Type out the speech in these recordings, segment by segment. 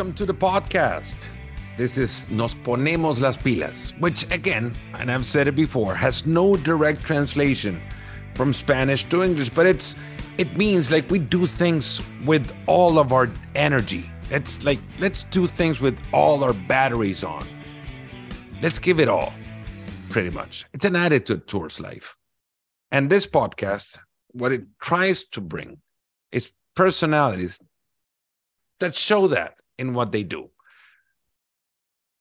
welcome to the podcast. This is Nos Ponemos las Pilas, which, again, and I've said it before, has no direct translation from Spanish to English, but it's it means like we do things with all of our energy. It's like let's do things with all our batteries on. Let's give it all, pretty much. It's an attitude towards life. And this podcast, what it tries to bring is personalities that show that in what they do.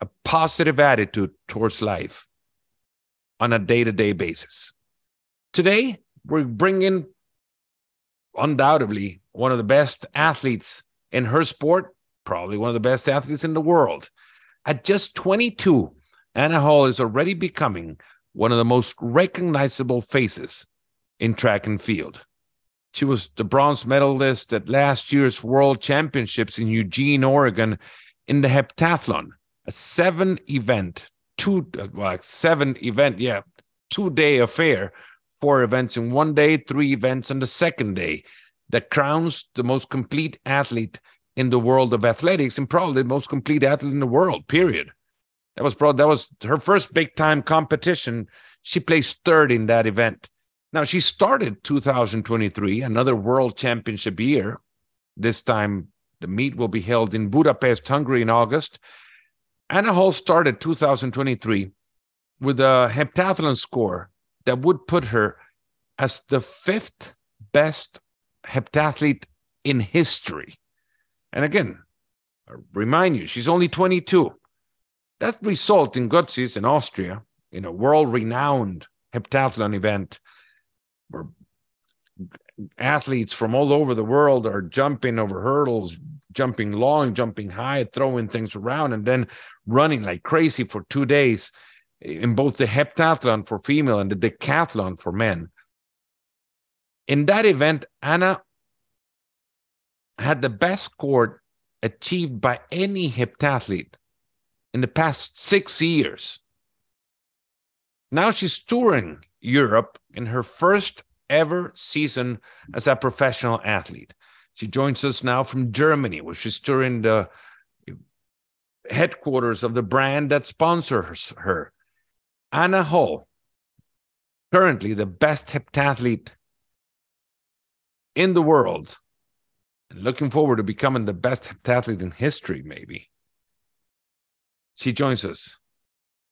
A positive attitude towards life on a day to day basis. Today, we're bringing undoubtedly one of the best athletes in her sport, probably one of the best athletes in the world. At just 22, Anna Hall is already becoming one of the most recognizable faces in track and field. She was the bronze medalist at last year's World Championships in Eugene, Oregon, in the heptathlon, a seven event, two, well, seven event, yeah, two day affair, four events in one day, three events on the second day, that crowns the most complete athlete in the world of athletics and probably the most complete athlete in the world, period. That was probably, that was her first big time competition. She placed third in that event. Now, she started 2023, another world championship year. This time, the meet will be held in Budapest, Hungary in August. Anna Hall started 2023 with a heptathlon score that would put her as the fifth best heptathlete in history. And again, I remind you, she's only 22. That result in Götzis in Austria, in a world renowned heptathlon event, where athletes from all over the world are jumping over hurdles, jumping long, jumping high, throwing things around, and then running like crazy for two days in both the heptathlon for female and the decathlon for men. In that event, Anna had the best score achieved by any heptathlete in the past six years. Now she's touring Europe in her first ever season as a professional athlete. She joins us now from Germany, where she's touring the headquarters of the brand that sponsors her. Anna Hall, currently the best heptathlete in the world, and looking forward to becoming the best heptathlete in history, maybe. She joins us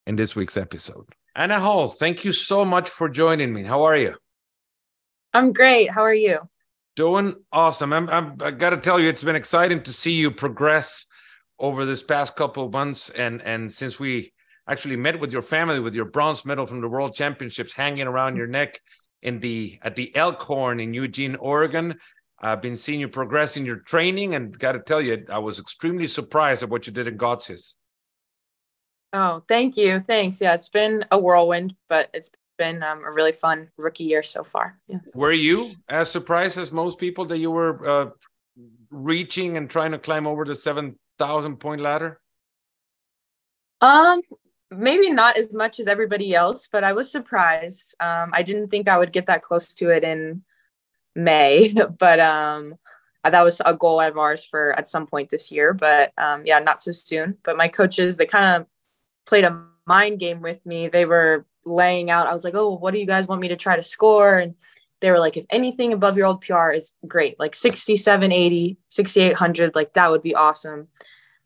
in this week's episode. Anna Hall, thank you so much for joining me. How are you? I'm great. How are you? Doing awesome. I'm, I'm I got to tell you, it's been exciting to see you progress over this past couple of months, and and since we actually met with your family with your bronze medal from the World Championships hanging around your neck in the at the Elkhorn in Eugene, Oregon. I've been seeing you progress in your training, and got to tell you, I was extremely surprised at what you did in Götzis. Oh, thank you. Thanks. Yeah, it's been a whirlwind, but it's been um, a really fun rookie year so far. Yeah. Were you as surprised as most people that you were uh, reaching and trying to climb over the 7,000 point ladder? Um, maybe not as much as everybody else, but I was surprised. Um, I didn't think I would get that close to it in May, but um, that was a goal of ours for at some point this year. But um, yeah, not so soon. But my coaches, they kind of played a mind game with me. They were laying out, I was like, oh, what do you guys want me to try to score? And they were like, if anything above your old PR is great, like 67, 80, 6,800, like that would be awesome.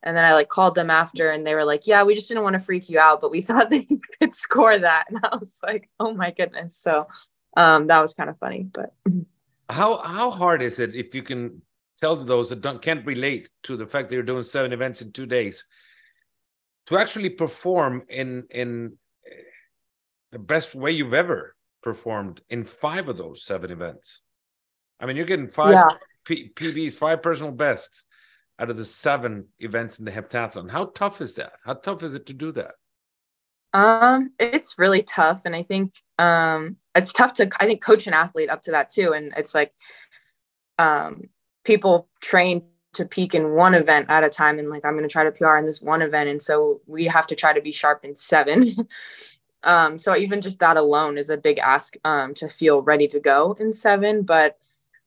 And then I like called them after and they were like, yeah, we just didn't want to freak you out, but we thought you could score that. And I was like, oh my goodness. So um, that was kind of funny, but. How, how hard is it if you can tell those that don't, can't relate to the fact that you're doing seven events in two days to actually perform in, in the best way you've ever performed in five of those seven events. I mean, you're getting five yeah. P- PBs, five personal bests out of the seven events in the heptathlon. How tough is that? How tough is it to do that? Um, it's really tough, and I think um, it's tough to I think coach an athlete up to that too. And it's like um, people train to peak in one event at a time, and like I'm going to try to PR in this one event, and so we have to try to be sharp in seven. Um, so even just that alone is a big ask um, to feel ready to go in seven. But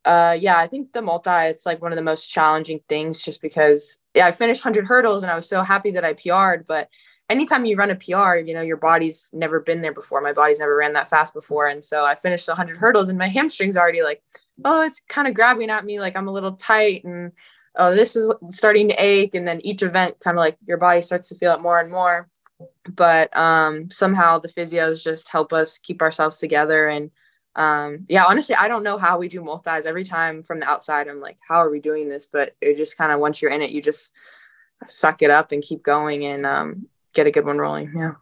Uh, yeah, I think the multi, it's like one of the most challenging things just because, yeah, I finished 100 hurdles and I was so happy that I PR'd. But anytime you run a PR, you know, your body's never been there before. My body's never ran that fast before. And so I finished 100 hurdles and my hamstring's already like, oh, it's kind of grabbing at me. Like I'm a little tight and oh, this is starting to ache. And then each event kind of like your body starts to feel it more and more. But um, somehow the physios just help us keep ourselves together. And um yeah honestly i don't know how we do multis every time from the outside i'm like how are we doing this? But it just kind of once you're in it you just suck it up and keep going and um get a good one rolling. Yeah.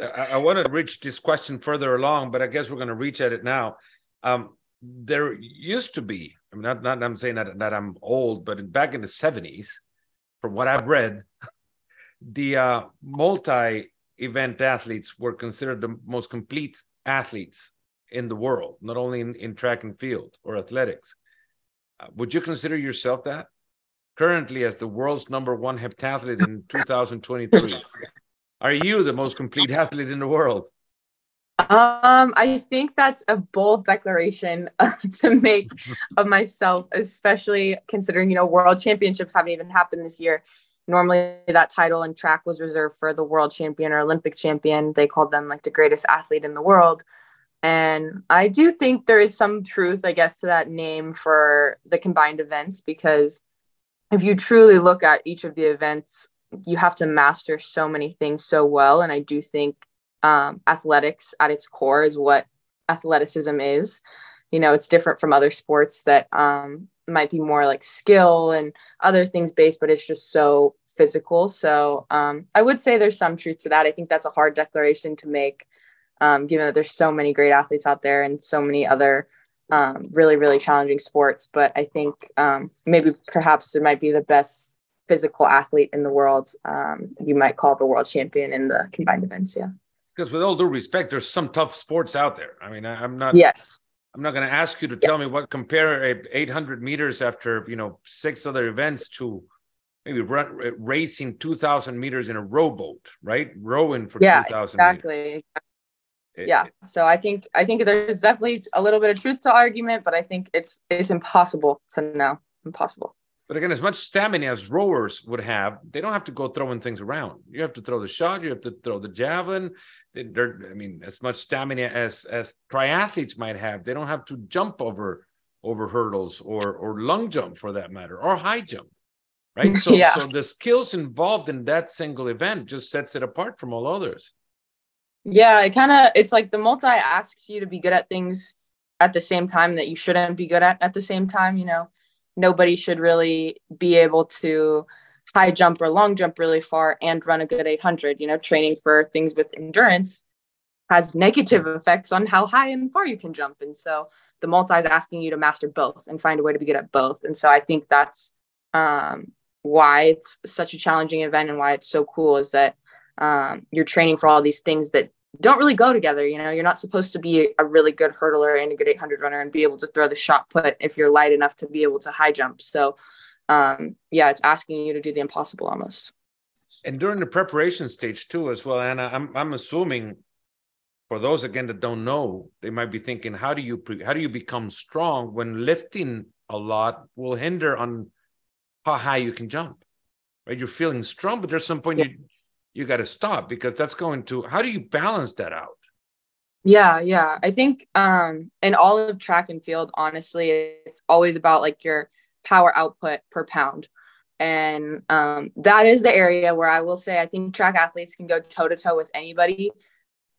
I, I want to reach this question further along but i guess we're going to reach at it now. Um there used to be i mean not, not i'm saying that, that i'm old but back in the 70s from what i've read the uh multi event athletes were considered the most complete athletes in the world, not only in, in track and field or athletics. Uh, would you consider yourself that? Currently, as the world's number one heptathlete in 2023, are you the most complete athlete in the world? Um, I think that's a bold declaration uh, to make of myself, especially considering you know world championships haven't even happened this year. Normally, that title in track was reserved for the world champion or Olympic champion. They called them like the greatest athlete in the world. And I do think there is some truth, I guess, to that name for the combined events because if you truly look at each of the events, you have to master so many things so well. And I do think um, athletics at its core is what athleticism is. You know, it's different from other sports that um, might be more like skill and other things based, but it's just so physical. So um, I would say there's some truth to that. I think that's a hard declaration to make um, given that there's so many great athletes out there and so many other um, really, really challenging sports. But I think um, maybe perhaps it might be the best physical athlete in the world. Um, you might call the world champion in the combined events. Yeah. Because with all due respect, there's some tough sports out there. I mean, I, am not. Yes. I'm not going to ask you to tell me what compare 800 meters after you know six other events to maybe run, racing 2,000 meters in a rowboat, right? Rowing for yeah, 2,000 exactly. Yeah so i think i think there's definitely a little bit of truth to argument but i think it's it's impossible to know impossible but again as much stamina as rowers would have they don't have to go throwing things around you have to throw the shot you have to throw the javelin they're, i mean as much stamina as as triathletes might have they don't have to jump over over hurdles or or long jump for that matter or high jump right so yeah. so the skills involved in that single event just sets it apart from all others yeah, it kind of it's like the multi asks you to be good at things at the same time that you shouldn't be good at at the same time, you know. Nobody should really be able to high jump or long jump really far and run a good 800, you know, training for things with endurance has negative effects on how high and far you can jump. And so the multi is asking you to master both and find a way to be good at both. And so I think that's um, why it's such a challenging event and why it's so cool is that um, you're training for all these things that don't really go together. You know, you're not supposed to be a really good hurdler and a good 800 runner and be able to throw the shot put if you're light enough to be able to high jump. So, um, yeah, it's asking you to do the impossible almost. And during the preparation stage too, as well, Anna, I'm I'm assuming for those again that don't know, they might be thinking, how do you pre- how do you become strong when lifting a lot will hinder on how high you can jump? Right, you're feeling strong, but there's some point yeah. you you got to stop because that's going to how do you balance that out? Yeah yeah. I think um in all of track and field honestly it's always about like your power output per pound. And um, that is the area where i will say i think track athletes can go toe to toe with anybody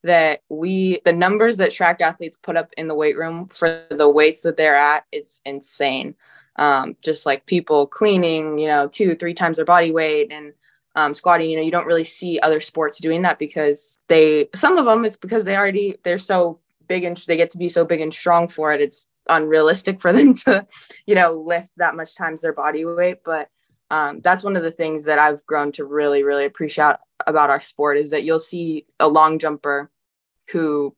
that we the numbers that track athletes put up in the weight room for the weights that they're at it's insane. Um, just like people cleaning you know two three times their body weight and um, squatting, you know, you don't really see other sports doing that because they, some of them, it's because they already, they're so big and they get to be so big and strong for it. It's unrealistic for them to, you know, lift that much times their body weight. But um, that's one of the things that I've grown to really, really appreciate about our sport is that you'll see a long jumper who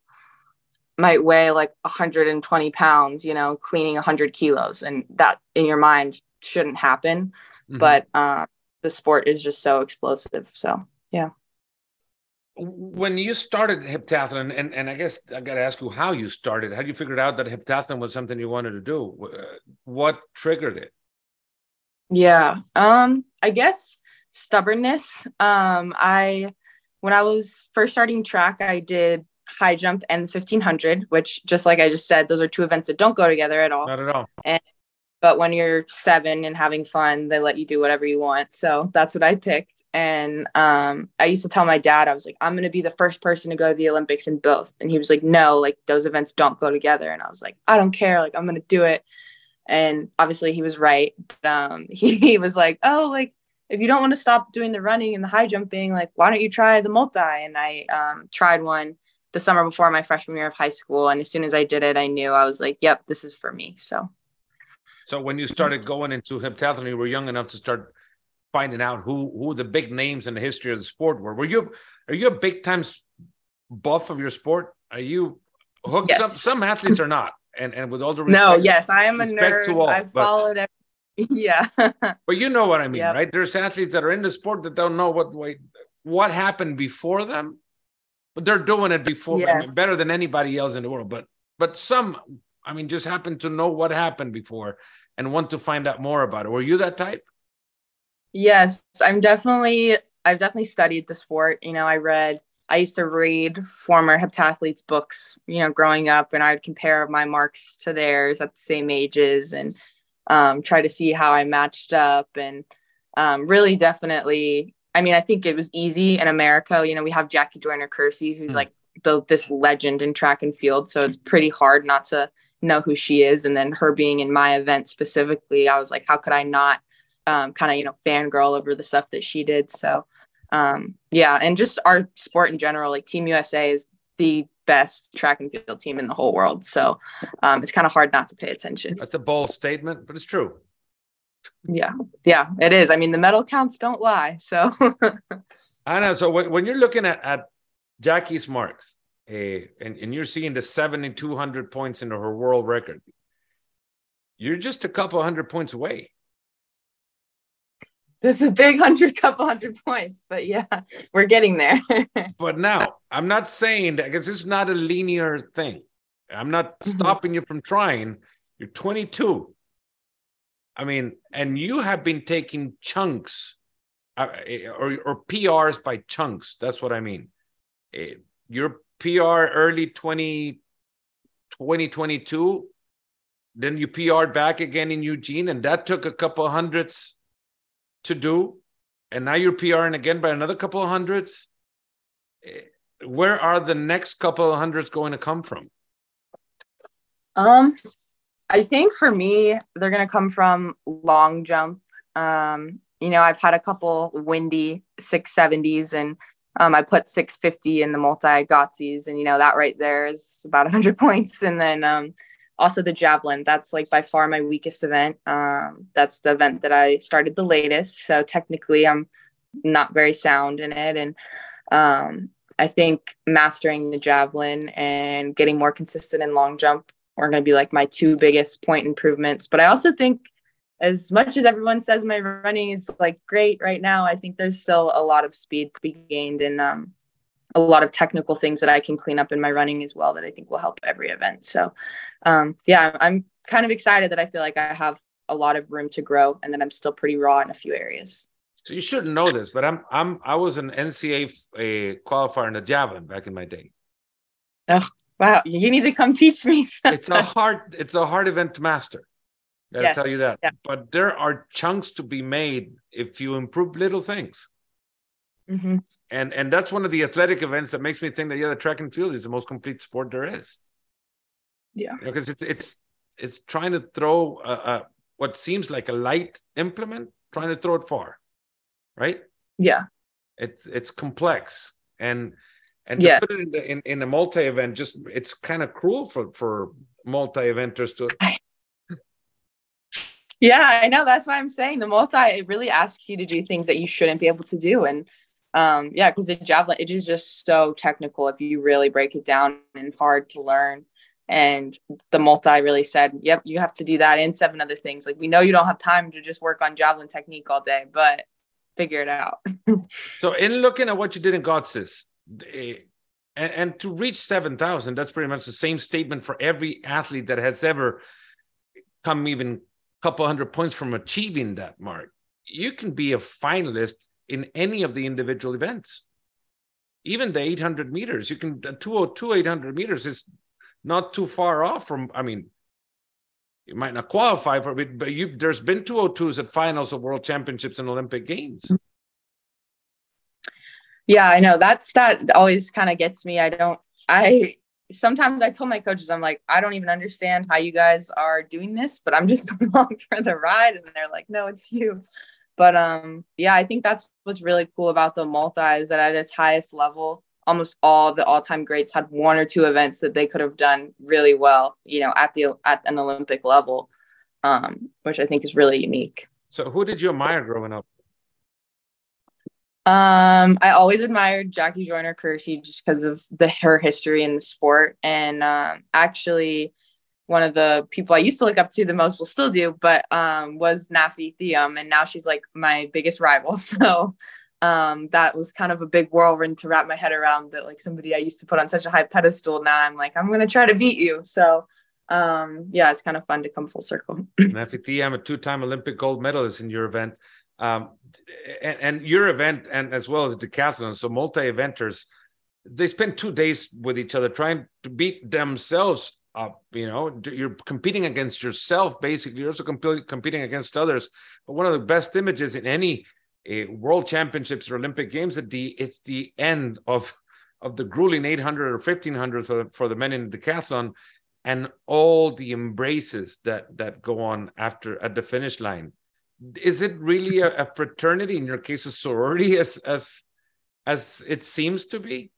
might weigh like 120 pounds, you know, cleaning 100 kilos. And that in your mind shouldn't happen. Mm-hmm. But um, the sport is just so explosive. So yeah. when you started heptathlon, and, and I guess I got to ask you how you started. How you figured out that heptathlon was something you wanted to do? What triggered it? Yeah, um, I guess stubbornness. Um, I when I was first starting track, I did high jump and the 1500, which just like I just said, those are two events that don't go together at all. Not at all. And but when you're seven and having fun, they let you do whatever you want. So that's what I picked. And um, I used to tell my dad, I was like, I'm going to be the first person to go to the Olympics in both. And he was like, no, like those events don't go together. And I was like, I don't care. Like, I'm going to do it. And obviously he was right. But, um, he, he was like, oh, like, if you don't want to stop doing the running and the high jumping, like, why don't you try the multi? And I um, tried one the summer before my freshman year of high school. And as soon as I did it, I knew I was like, yep, this is for me. So so when you started going into heptathlon, you were young enough to start finding out who who the big names in the history of the sport were. Were you are you a big time buff of your sport? Are you hooked? Yes. Some some athletes are not, and and with all the respect, no, yes, I am a nerd. All, I've but, followed every yeah. but you know what I mean, yep. right? There's athletes that are in the sport that don't know what what happened before them, but they're doing it before yes. I mean, better than anybody else in the world. But but some I mean, just happen to know what happened before and want to find out more about it. Were you that type? Yes, I'm definitely. I've definitely studied the sport. You know, I read. I used to read former heptathletes books. You know, growing up, and I'd compare my marks to theirs at the same ages, and um, try to see how I matched up. And um, really, definitely. I mean, I think it was easy in America. You know, we have Jackie Joyner Kersee, who's mm. like the, this legend in track and field. So it's pretty hard not to know who she is. And then her being in my event specifically, I was like, how could I not um, kind of, you know, fangirl over the stuff that she did? So, um, yeah. And just our sport in general, like Team USA is the best track and field team in the whole world. So um, it's kind of hard not to pay attention. That's a bold statement, but it's true. Yeah. Yeah, it is. I mean, the medal counts don't lie. So I know. So when, when you're looking at, at Jackie's marks, and, and you're seeing the 7,200 points into her world record, you're just a couple hundred points away. This is a big hundred, couple hundred points, but yeah, we're getting there. but now, I'm not saying that because it's not a linear thing. I'm not mm-hmm. stopping you from trying. You're 22. I mean, and you have been taking chunks uh, or, or PRs by chunks. That's what I mean. Eh, you're PR early 20, 2022. Then you PR'd back again in Eugene, and that took a couple hundreds to do. And now you're PRing again by another couple of hundreds. Eh, where are the next couple of hundreds going to come from? Um, I think for me, they're going to come from long jump. Um, you know, I've had a couple windy 670s and um, I put 650 in the multi Götzis, and you know that right there is about 100 points. And then um, also the javelin, that's like by far my weakest event. Um, that's the event that I started the latest, so technically I'm not very sound in it. And um, I think mastering the javelin and getting more consistent in long jump are going to be like my two biggest point improvements. But I also think as much as everyone says my running is like great right now, I think there's still a lot of speed to be gained and um, a lot of technical things that I can clean up in my running as well that I think will help every event. So, um, yeah, I'm kind of excited that I feel like I have a lot of room to grow and that I'm still pretty raw in a few areas. So you shouldn't know this, but I'm I'm I was an NCAA a qualifier in the javelin back in my day. Oh wow! You need to come teach me. it's a hard it's a hard event to master. I'll yes. tell you that. Yeah. But there are chunks to be made if you improve little things. Mm-hmm. And and that's one of the athletic events that makes me think that yeah, the track and field is the most complete sport there is. Yeah, because you know, it's it's it's trying to throw a, a, what seems like a light implement, trying to throw it far, right? Yeah, it's it's complex and and yeah. put it in, the, in, in a multi event, just it's kind of cruel for for multi eventers to yeah, I know. That's why I'm saying the multi it really asks you to do things that you shouldn't be able to do. And um, yeah, because the javelin it is just so technical if you really break it down and hard to learn. And the multi really said, Yep, you have to do that and seven other things. Like we know you don't have time to just work on javelin technique all day, but figure it out. so in looking at what you did in Götzis, and, and to reach 7,000, that's pretty much the same statement for every athlete that has ever come even couple hundred points from achieving that mark. You can be a finalist in any of the individual events. Even the 800 meters, you can, 202, 800 meters is not too far off from, I mean, you might not qualify for it, but you there's been 202s at finals of world championships and Olympic games. Yeah, I know. That's that always kind of gets me. I don't I sometimes I told my coaches, I'm like, I don't even understand how you guys are doing this, but I'm just along for the ride. And they're like, no, it's you. But um, yeah, I think that's what's really cool about the multi is that at its highest level, almost all the all-time greats had one or two events that they could have done really well, you know, at the at an Olympic level, um, which I think is really unique. So, who did you admire growing up? Um, I always admired Jackie Joyner Kersee just because of the her history in the sport, and um, actually, one of the people I used to look up to the most, will still do, but um, was Nafi Thiam, and now she's like my biggest rival. So um, that was kind of a big whirlwind to wrap my head around that like somebody I used to put on such a high pedestal. Now I'm like, I'm to try to beat you. So um, yeah, it's kind of fun to come full circle. Nafi Thiam a two-time Olympic gold medalist in your event. Um, and, and, your event and as well as the decathlon, so multi-eventers, they spend two days with each other trying to beat themselves up. You know, you're competing against yourself basically. You're also comp- competing against others. But one of the best images in any world championships or Olympic Games at the it's the end of of the grueling 800 or 1500 for, for the men in the decathlon and all the embraces that that go on after at the finish line is it really a, a fraternity in your case a sorority as as as it seems to be?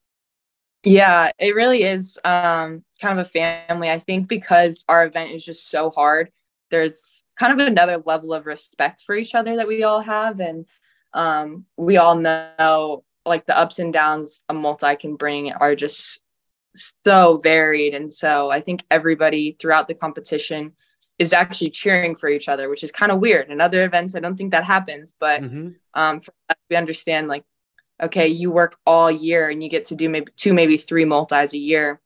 Yeah it really is um kind of a family. I think because our event is just so hard there's kind of another level of respect for each other that we all have. And um, we all know like the ups and downs a multi can bring are just so varied. And so I think everybody throughout the competition is actually cheering for each other, which is kind of weird. In other events, I don't think that happens, but mm-hmm. um, we understand like, okay, you work all year and you get to do maybe two, maybe three multis a year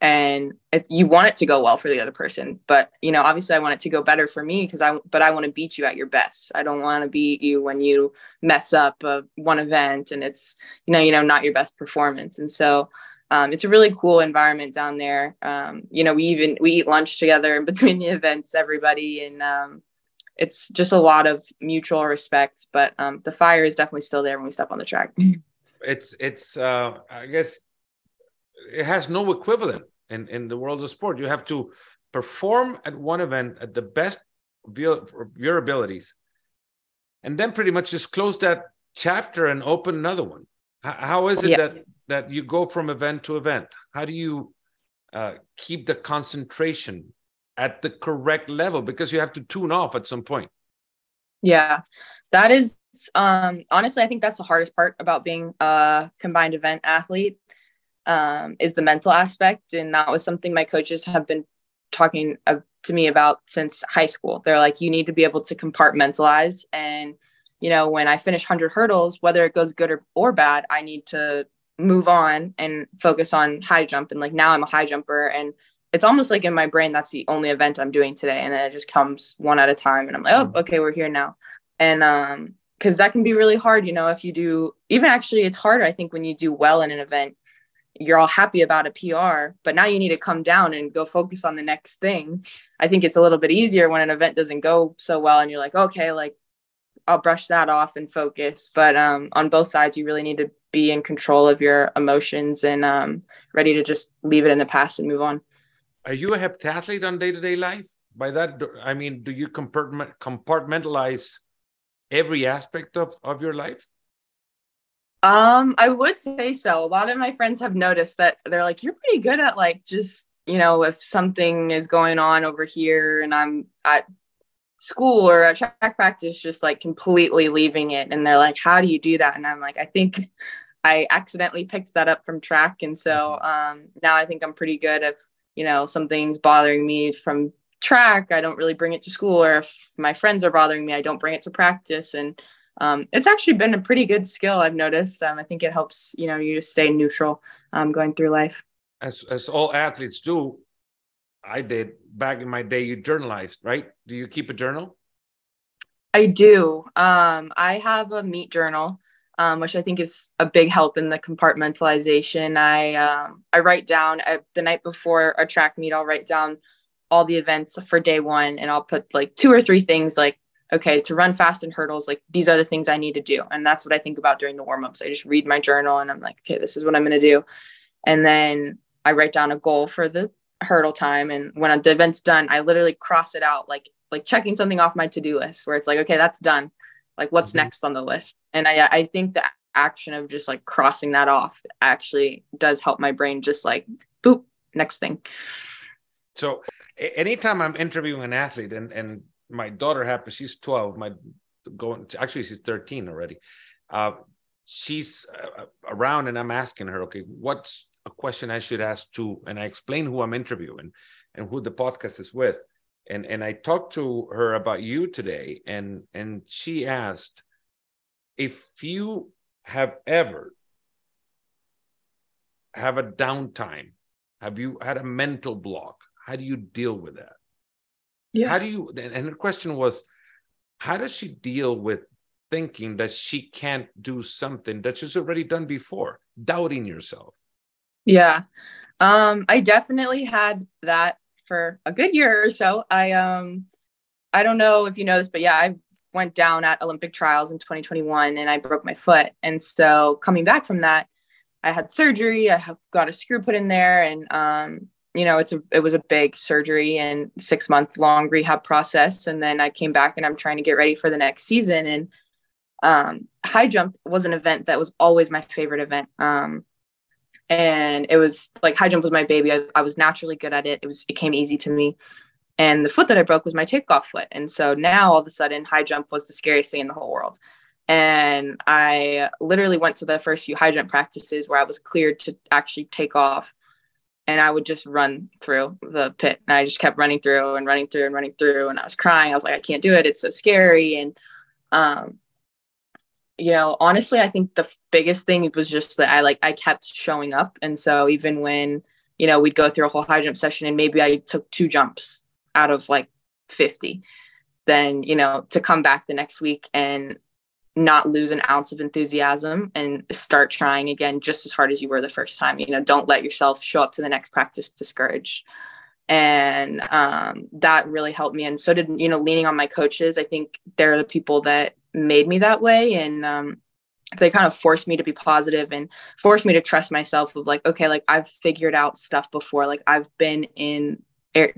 and it, you want it to go well for the other person but you know obviously i want it to go better for me because i but i want to beat you at your best i don't want to beat you when you mess up a, one event and it's you know you know not your best performance and so um, it's a really cool environment down there um, you know we even we eat lunch together in between the events everybody and um, it's just a lot of mutual respect but um, the fire is definitely still there when we step on the track it's it's uh, i guess it has no equivalent in, in the world of sport. You have to perform at one event at the best of your, abilities, and then pretty much just close that chapter and open another one. How, how is it yeah. that that you go from event to event? How do you uh, keep the concentration at the correct level? Because you have to tune off at some point. Yeah, that is um honestly i think that's the hardest part about being a combined event athlete um, is the mental aspect. And that was something my coaches have been talking to me about since high school. They're like, you need to be able to compartmentalize. And, you know, when I finish 100 hurdles, whether it goes good or, or bad, I need to move on and focus on high jump. And like now I'm a high jumper and it's almost like in my brain that's the only event I'm doing today. And then it just comes one at a time. And I'm like, oh, okay, we're here now. And um, because that can be really hard, you know, if you do even actually it's harder, I think, when you do well in an event you're all happy about a PR, but now you need to come down and go focus on the next thing. I think it's a little bit easier when an event doesn't go so well and you're like, okay, like I'll brush that off and focus. But um, on both sides, you really need to be in control of your emotions and um, ready to just leave it in the past and move on. Are you a heptathlete on day to day life? By that, I mean, do you compartmentalize every aspect of, of your life? Um, I would say so. A lot of my friends have noticed that they're like, you're pretty good at like just, you know, if something is going on over here and I'm at school or at track practice, just like completely leaving it. And they're like, how do you do that? And I'm like, I think I accidentally picked that up from track. And so mm-hmm. um, now I think I'm pretty good if, you know, something's bothering me from track, I don't really bring it to school. Or if my friends are bothering me, I don't bring it to practice. And um, it's actually been a pretty good skill I've noticed. Um, I think it helps, you know, you just stay neutral um, going through life. As, as all athletes do, I did back in my day, you journalized, right? Do you keep a journal? I do. Um, I have a meet journal, um, which I think is a big help in the compartmentalization. I um, I write down I, the night before a track meet. I'll write down all the events for day one, and I'll put like two or three things like okay to run fast in hurdles like these are the things i need to do and that's what i think about during the warm-ups i just read my journal and i'm like okay this is what i'm going to do and then i write down a goal for the hurdle time. And when the event's done i literally cross it out like like checking something off my to-do list where it's like okay that's done. Like what's mm-hmm. next on the list? And i i think the action of just like crossing that off actually does help my brain just like boop next thing. So anytime i'm interviewing an athlete and and my daughter happens she's 12 my going actually she's 13 already. Uh, she's uh, around and i'm asking her okay what's a question i should ask to and i explain who i'm interviewing and who the podcast is with and and i talked to her about you today and and she asked if you have ever have a downtime have you had a mental block how do you deal with that yeah. How do you? And the question was, how does she deal with thinking that she can't do something that she's already done before, doubting yourself? Yeah, um, I definitely had that for a good year or so. I um, I don't know if you know this, but yeah, I went down at Olympic trials in 2021 and I broke my foot, and so coming back from that, I had surgery. I have got a screw put in there, and um, you know it's a it was a big surgery and six month long rehab process. And then i came back and i'm trying to get ready for the next season. And um, high jump was an event that was always my favorite event. Um, and it was like high jump was my baby I, I was naturally good at it it was it came easy to me and the foot that i broke was my takeoff foot and so now all of a sudden high jump was the scariest thing in the whole world and i literally went to the first few high jump practices where i was cleared to actually take off and I would just run through the pit. And I just kept running through and running through and running through. And I was crying. I was like, I can't do it. It's so scary. And, um, you know, honestly, I think the biggest thing was just that I like, I kept showing up. And so even when, you know, we'd go through a whole high jump session and maybe I took two jumps out of like 50, then, you know, to come back the next week and not lose an ounce of enthusiasm and start trying again just as hard as you were the first time. You know, don't let yourself show up to the next practice discouraged. And um, that really helped me. And so did, you know, leaning on my coaches. I think they're the people that made me that way. And um, they kind of forced me to be positive and forced me to trust myself of like, okay, like I've figured out stuff before. Like I've been in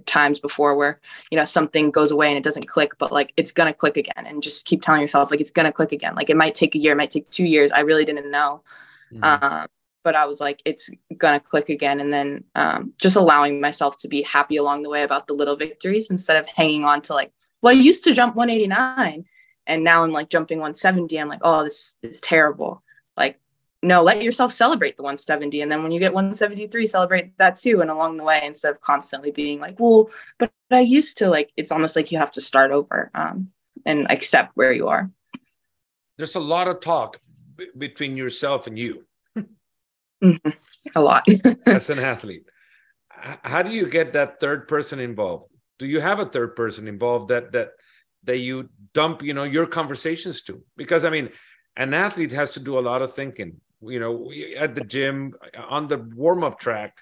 times before where you know something goes away and it doesn't click but like it's gonna click again and just keep telling yourself like it's gonna click again like it might take a year it might take two years i really didn't know mm-hmm. um, but i was like it's gonna click again and then um, just allowing myself to be happy along the way about the little victories instead of hanging on to like well i used to jump 189 and now i'm like jumping 170 i'm like oh this is terrible like no, let yourself celebrate the 170. And then when you get 173, celebrate that too. And along the way, instead of constantly being like, well, but I used to like, it's almost like you have to start over um, and accept where you are. There's a lot of talk b- between yourself and you. A lot. As an athlete. How do you get that third person involved? Do you have a third person involved that, that, that you dump, you know, your conversations to? Because I mean, an athlete has to do a lot of thinking. You know at the gym on the warm-up track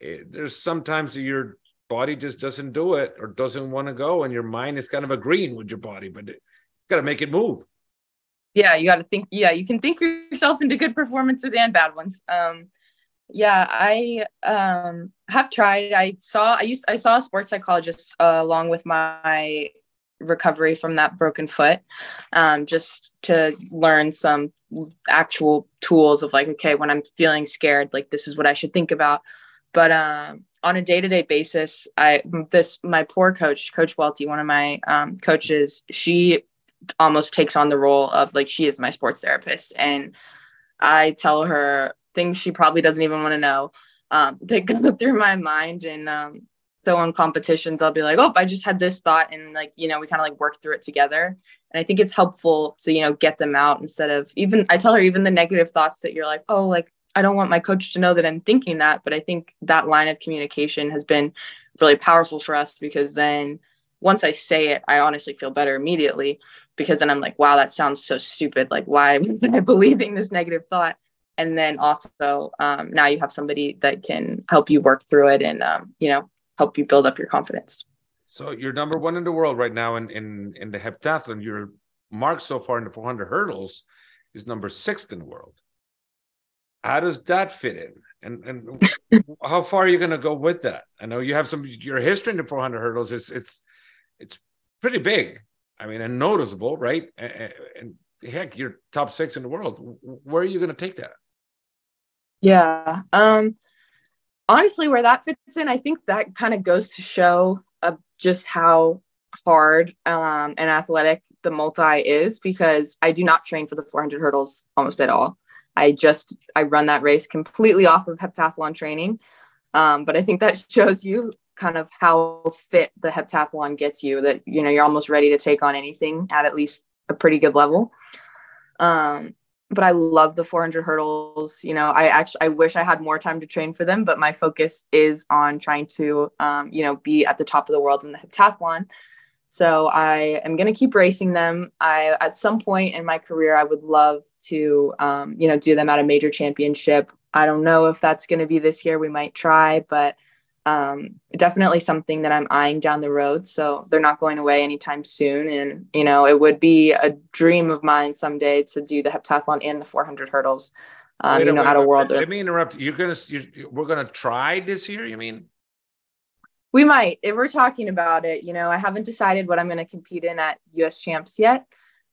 eh, there's sometimes your body just doesn't do it or doesn't want to go and your mind is kind of agreeing with your body but it's got to make it move. Yeah you got to think yeah you can think yourself into good performances and bad ones. Um yeah i um have tried. I saw i used i saw a sports psychologist uh, along with my recovery from that broken foot um, just to learn some actual tools of like okay when i'm feeling scared like this is what i should think about. But um, on a day-to-day basis i this my poor coach coach welty one of my um, coaches she almost takes on the role of like she is my sports therapist. And i tell her things she probably doesn't even want to know um, that go through my mind. And um, So on competitions, I'll be like, oh, I just had this thought. And like, you know, we kind of like work through it together. And I think it's helpful to, you know, get them out instead of even, I tell her even the negative thoughts that you're like, oh, like, I don't want my coach to know that I'm thinking that. But I think that line of communication has been really powerful for us because then once I say it, I honestly feel better immediately because then I'm like, wow, that sounds so stupid. Like, why am I believing this negative thought? And then also, um, now you have somebody that can help you work through it and, um, you know, help you build up your confidence. So you're number one in the world right now in in, in the heptathlon. Your mark so far in the 400 hurdles is number six in the world. How does that fit in? And and how far are you going to go with that? I know you have some your history in the 400 hurdles. It's it's it's pretty big. I mean, and noticeable, right? And, and heck, you're top six in the world. Where are you going to take that? Yeah. Um. Honestly, where that fits in, I think that kind of goes to show uh, just how hard um, and athletic the multi is because I do not train for the 400 hurdles almost at all. I just I run that race completely off of heptathlon training. Um, but I think that shows you kind of how fit the heptathlon gets you that you know you're almost ready to take on anything at at least a pretty good level. Um, but I love the 400 hurdles. You know, I actually I wish I had more time to train for them, but my focus is on trying to um, you know be at the top of the world in the heptathlon. So I am going to keep racing them. I at some point in my career I would love to um, you know do them at a major championship. I don't know if that's going to be this year. We might try, but um, definitely something that I'm eyeing down the road. So they're not going away anytime soon. And, you know, it would be a dream of mine someday to do the heptathlon and the 400 hurdles, um, wait, you know, wait, at a world. Let me interrupt. You're going to, we're going to try this year, you mean? We might. If we're talking about it, you know, I haven't decided what I'm going to compete in at US Champs yet.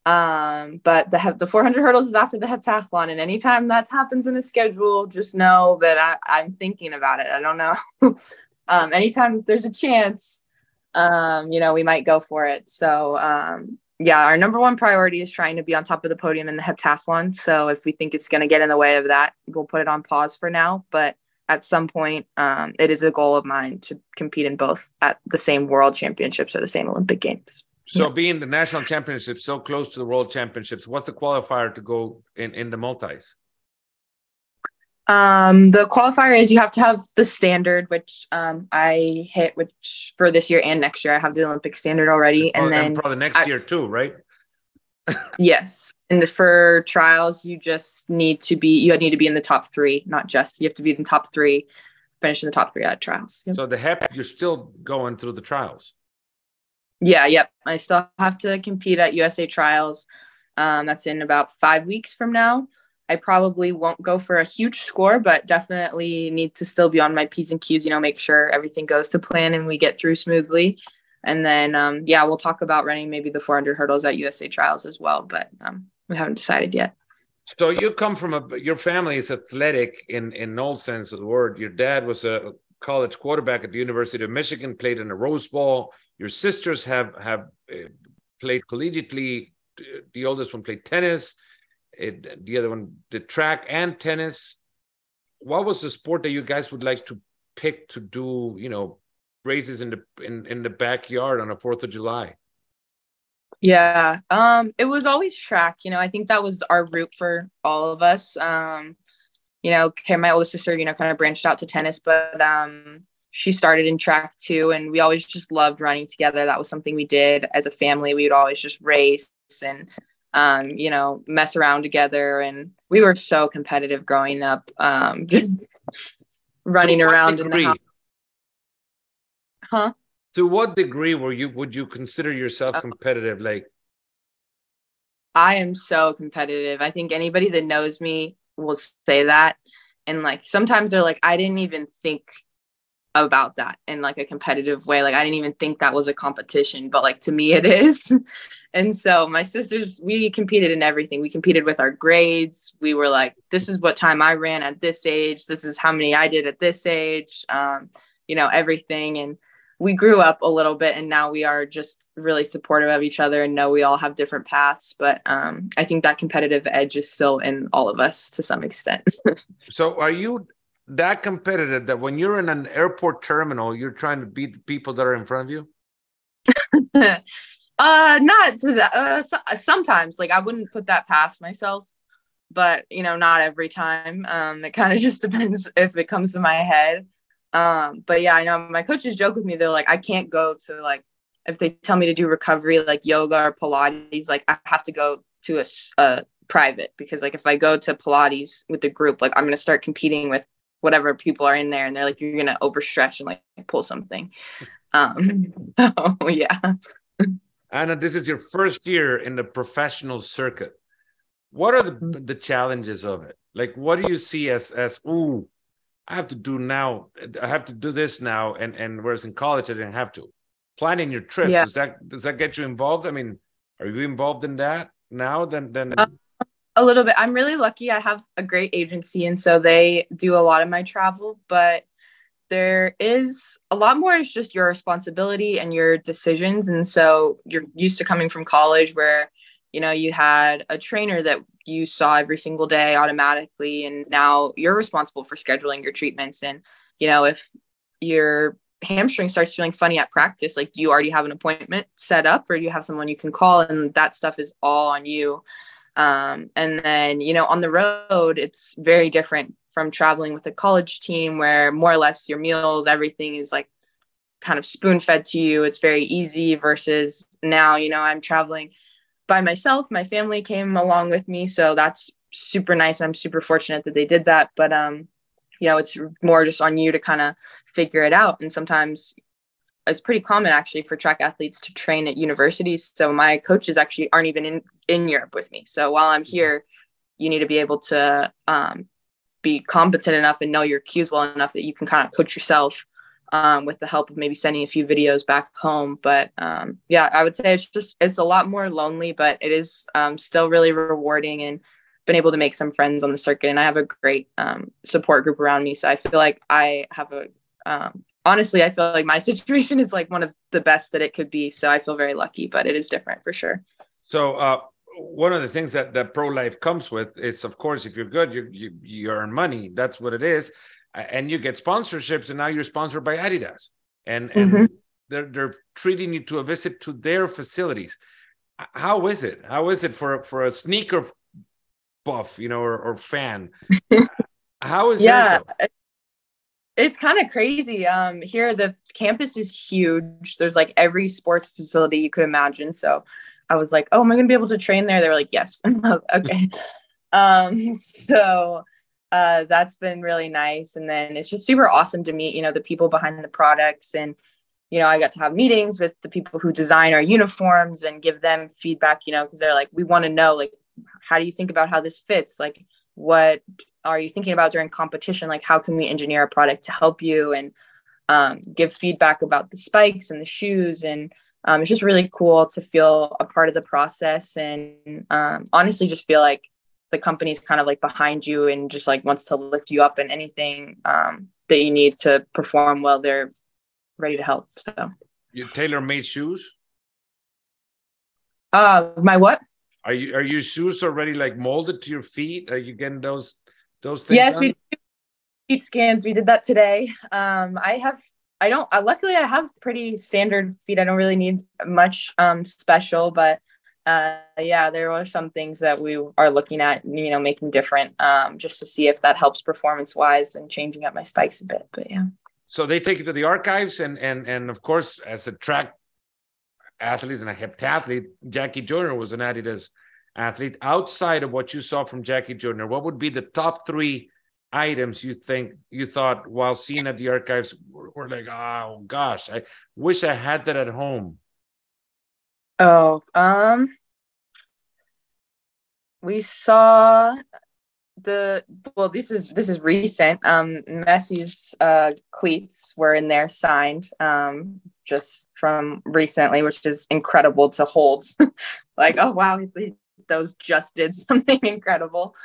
Um, but the the 400 hurdles is after the heptathlon, and anytime that happens in a schedule, just know that I, I'm thinking about it. I don't know. um, anytime there's a chance, um, you know, we might go for it. So um, yeah, our number one priority is trying to be on top of the podium in the heptathlon. So if we think it's going to get in the way of that, we'll put it on pause for now. But at some point, um, it is a goal of mine to compete in both at the same World Championships or the same Olympic Games. So, yeah. being the national championships so close to the World Championships, what's the qualifier to go in in the multis? Um, the qualifier is you have to have the standard, which um, I hit, which for this year and next year, I have the Olympic standard already, and, and then probably next I, year too, right? yes, and for trials, you just need to be you need to be in the top three, not just you have to be in the top three, finish in the top three at trials. Yep. So the HEP, you're still going through the trials. Yeah, yep. I still have to compete at USA trials. Um, that's in about five weeks from now. I probably won't go for a huge score, but definitely need to still be on my P's and Q's, you know, make sure everything goes to plan and we get through smoothly. And then, um, yeah, we'll talk about running maybe the 400 hurdles at USA trials as well, but um, we haven't decided yet. So you come from a your family is athletic in in all sense of the word. Your dad was a college quarterback at the University of Michigan, played in the Rose Bowl. Your sisters have have uh, played collegiately. The oldest one played tennis. It, the other one did track and tennis. What was the sport that you guys would like to pick to do? You know, races in the in, in the backyard on a Fourth of July? Yeah, um, it was always track. You know, I think that was our route for all of us. Um, you know, my oldest sister, you know, kind of branched out to tennis, but um, she started in track too, and we always just loved running together. That was something we did as a family. We would always just race and um, you know, mess around together, and we were so competitive growing up. Um, just running around in the house. Huh? To what degree were you would you consider yourself uh, competitive? Like I am so competitive. I think anybody that knows me will say that. And like sometimes they're like, I didn't even think about that in like a competitive way. Like I didn't even think that was a competition, but like to me it is. and so my sisters, we competed in everything. We competed with our grades. We were like, this is what time I ran at this age. This is how many I did at this age. Um, you know, everything. And we grew up a little bit and now we are just really supportive of each other and know we all have different paths but um, i think that competitive edge is still in all of us to some extent so are you that competitive that when you're in an airport terminal, you're trying to beat the people that are in front of you? uh, not to that. Uh, so, sometimes, like I wouldn't put that past myself, but you know, not every time. Um, it kind of just depends if it comes to my head. Um, but yeah, I know my coaches joke with me. They're like, I can't go to like if they tell me to do recovery like yoga or Pilates, like I have to go to a, a private because like if I go to Pilates with the group, like I'm gonna start competing with whatever people are in there, and they're like, you're gonna overstretch and like pull something. Um, oh yeah. Anna, this is your first year in the professional circuit. What are the mm-hmm. the challenges of it? Like, what do you see as as ooh, I have to do now. I have to do this now, and and whereas in college I didn't have to. Planning your trips yeah. does that does that get you involved? I mean, are you involved in that now? Then then. Uh, a little bit. I'm really lucky. I have a great agency, and so they do a lot of my travel. But there is a lot more is just your responsibility and your decisions. And so you're used to coming from college where you know you had a trainer that you saw every single day automatically and now you're responsible for scheduling your treatments and you know if your hamstring starts feeling funny at practice like do you already have an appointment set up or do you have someone you can call and that stuff is all on you um, and then you know on the road it's very different from traveling with a college team where more or less your meals everything is like kind of spoon fed to you it's very easy versus now you know i'm traveling by myself. My family came along with me, so that's super nice. I'm super fortunate that they did that. But um, you know, it's more just on you to kind of figure it out. And sometimes it's pretty common actually for track athletes to train at universities. So my coaches actually aren't even in in Europe with me. So while I'm here, you need to be able to um, be competent enough and know your cues well enough that you can kind of coach yourself um, with the help of maybe sending a few videos back home. But um, yeah, I would say it's just it's a lot more lonely, but it is um, still really rewarding and been able to make some friends on the circuit. And I have a great um, support group around me, so I feel like I have a um, honestly, I feel like my situation is like one of the best that it could be. So I feel very lucky, but it is different for sure. So. Uh one of the things that that pro life comes with is of course if you're good you, you you earn money that's what it is and you get sponsorships, and now you're sponsored by Adidas, and and mm-hmm. they're they're treating you to a visit to their facilities. How is it? How is it for for a sneaker buff, you know, or, or fan? How is yeah? It's kind of crazy. Um, here the campus is huge. There's like every sports facility you could imagine. So I was like, "Oh, am I going to be able to train there?" They were like, "Yes." okay. um, so uh, that's been really nice. And then it's just super awesome to meet, you know, the people behind the products. And, you know, I got to have meetings with the people who design our uniforms and give them feedback, you know, because they're like, we want to know, like, how do you think about how this fits? Like, what are you thinking about during competition? Like, how can we engineer a product to help you and um, give feedback about the spikes and the shoes? And um, it's just really cool to feel a part of the process and um, honestly just feel like the company's kind of like behind you and just like wants to lift you up in anything um, that you need to perform well they're ready to help so you tailor made shoes uh my what are you are your shoes already like molded to your feet are you getting those those things yes we do feet scans we did that today um i have i don't uh, luckily i have pretty standard feet i don't really need much um special but uh, yeah, there were some things that we are looking at, you know, making different um, just to see if that helps performance wise and changing up my spikes a bit. But yeah. So they take you to the archives, and and and of course, as a track athlete and a heptathlete, Jackie Joyner was an Adidas athlete. Outside of what you saw from Jackie Joyner, what would be the top three items you think you thought while seeing at the archives were, were like, oh gosh, I wish I had that at home. Oh, um, we saw the well. This is this is recent. Um, Messi's uh, cleats were in there signed. Um, just from recently, which is incredible to hold. like, oh wow, those just did something incredible.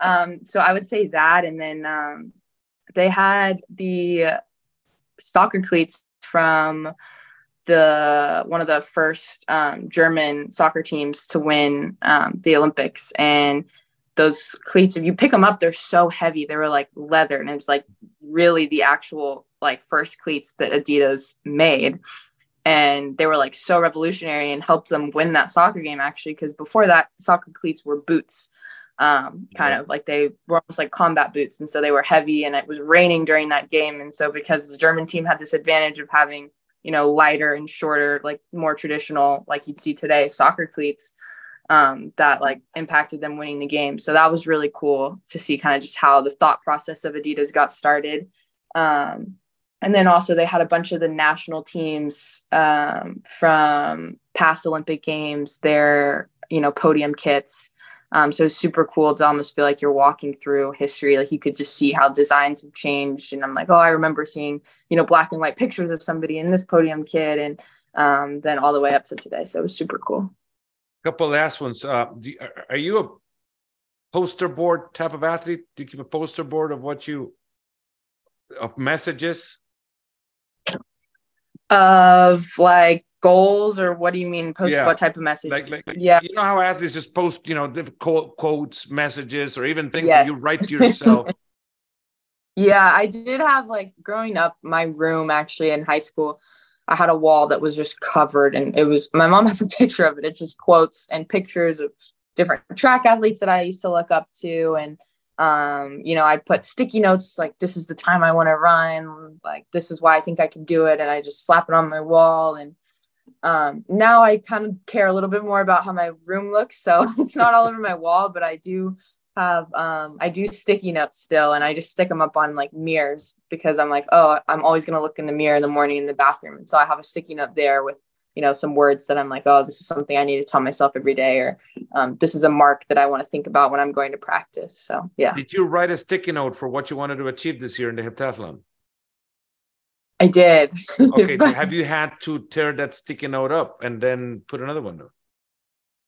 Um, so I would say that, and then um, they had the soccer cleats from the one of the first um, German soccer teams to win um, the Olympics, and those cleats, if you pick them up, they're so heavy. They were like leather, and it was like really the actual like first cleats that Adidas made. And they were like so revolutionary and helped them win that soccer game actually, because before that, soccer cleats were boots, um, kind of like they were almost like combat boots. And so they were heavy and it was raining during that game. And so because the German team had this advantage of having, you know, lighter and shorter, like more traditional, like you'd see today, soccer cleats, um, that like impacted them winning the game. So that was really cool to see kind of just how the thought process of Adidas got started. Um, and then also they had a bunch of the national teams um, from past Olympic games, their you know podium kits. Um, so it's super cool to almost feel like you're walking through history. Like you could just see how designs have changed. And I'm like, oh, I remember seeing, you know, black and white pictures of somebody in this podium kit and um, then all the way up to today. So it was super cool couple last ones. Uh, are you a poster board type of athlete? Do you keep a poster board of what you of messages? Of like goals or what do you mean post yeah. what type of message like, like, yeah you know how athletes just post you know quote, quotes messages or even things yes. that you write to yourself yeah i did have like growing up my room actually in high school I had a wall that was just covered, and it was my mom has a picture of it. It's just quotes and pictures of different track athletes that I used to look up to, and um, you know, I'd put sticky notes like "This is the time I want to run," like "This is why I think I can do it," and I just slap it on my wall. And um, now I kind of care a little bit more about how my room looks, so it's not all over my wall, but I do have um I do sticky notes still and I just stick them up on like mirrors because I'm like, oh, I'm always gonna look in the mirror in the morning in the bathroom. And so I have a sticky note there with, you know, some words that I'm like, oh, this is something I need to tell myself every day, or um, this is a mark that I want to think about when I'm going to practice. So yeah. Did you write a sticky note for what you wanted to achieve this year in the heptathlon? I did. okay. but... Have you had to tear that sticky note up and then put another one down?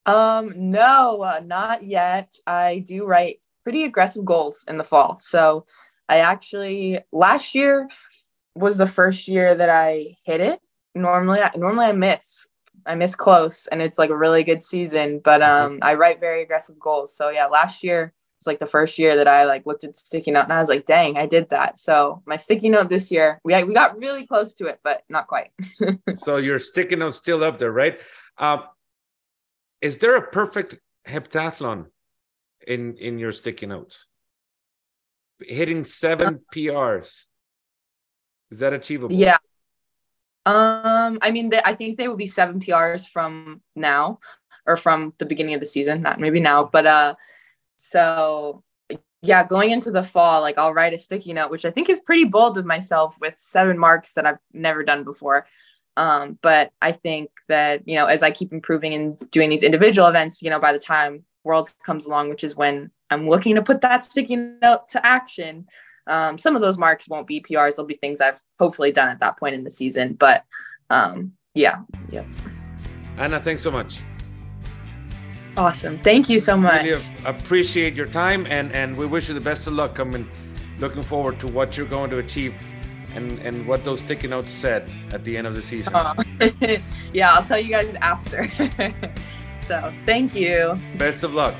Um, no, uh, not yet. I do write pretty aggressive goals in the fall. So I actually last year was the first year that I hit it. Normally, I, normally I miss. I miss close, and it's like a really good season. But mm-hmm. um, I write very aggressive goals. So yeah, last year was like the first year that I like looked at sticky note, and I was like, "Dang, I did that." So my sticky note this year, we we got really close to it, but not quite. so your sticky note still up there, right? Um, is there a perfect heptathlon in in your sticky notes? Hitting seven PRs is that achievable? Yeah. Um, I mean, they, I think they will be seven PRs from now or from the beginning of the season, not maybe now, but uh, so yeah, going into the fall, like I'll write a sticky note, which I think is pretty bold of myself with seven marks that I've never done before. Um, but I think that, you know, as I keep improving and doing these individual events, you know, by the time Worlds comes along, which is when I'm looking to put that sticky note to action, um, some of those marks won't be PRs. They'll be things I've hopefully done at that point in the season. But um, yeah, yeah. Anna, thanks so much. Awesome. Thank you so much. Really appreciate your time and, and we wish you the best of luck. I'm looking forward to what you're going to achieve and and what those sticky notes said at the end of the season. Oh. yeah, I'll tell you guys after. so thank you. Best of luck.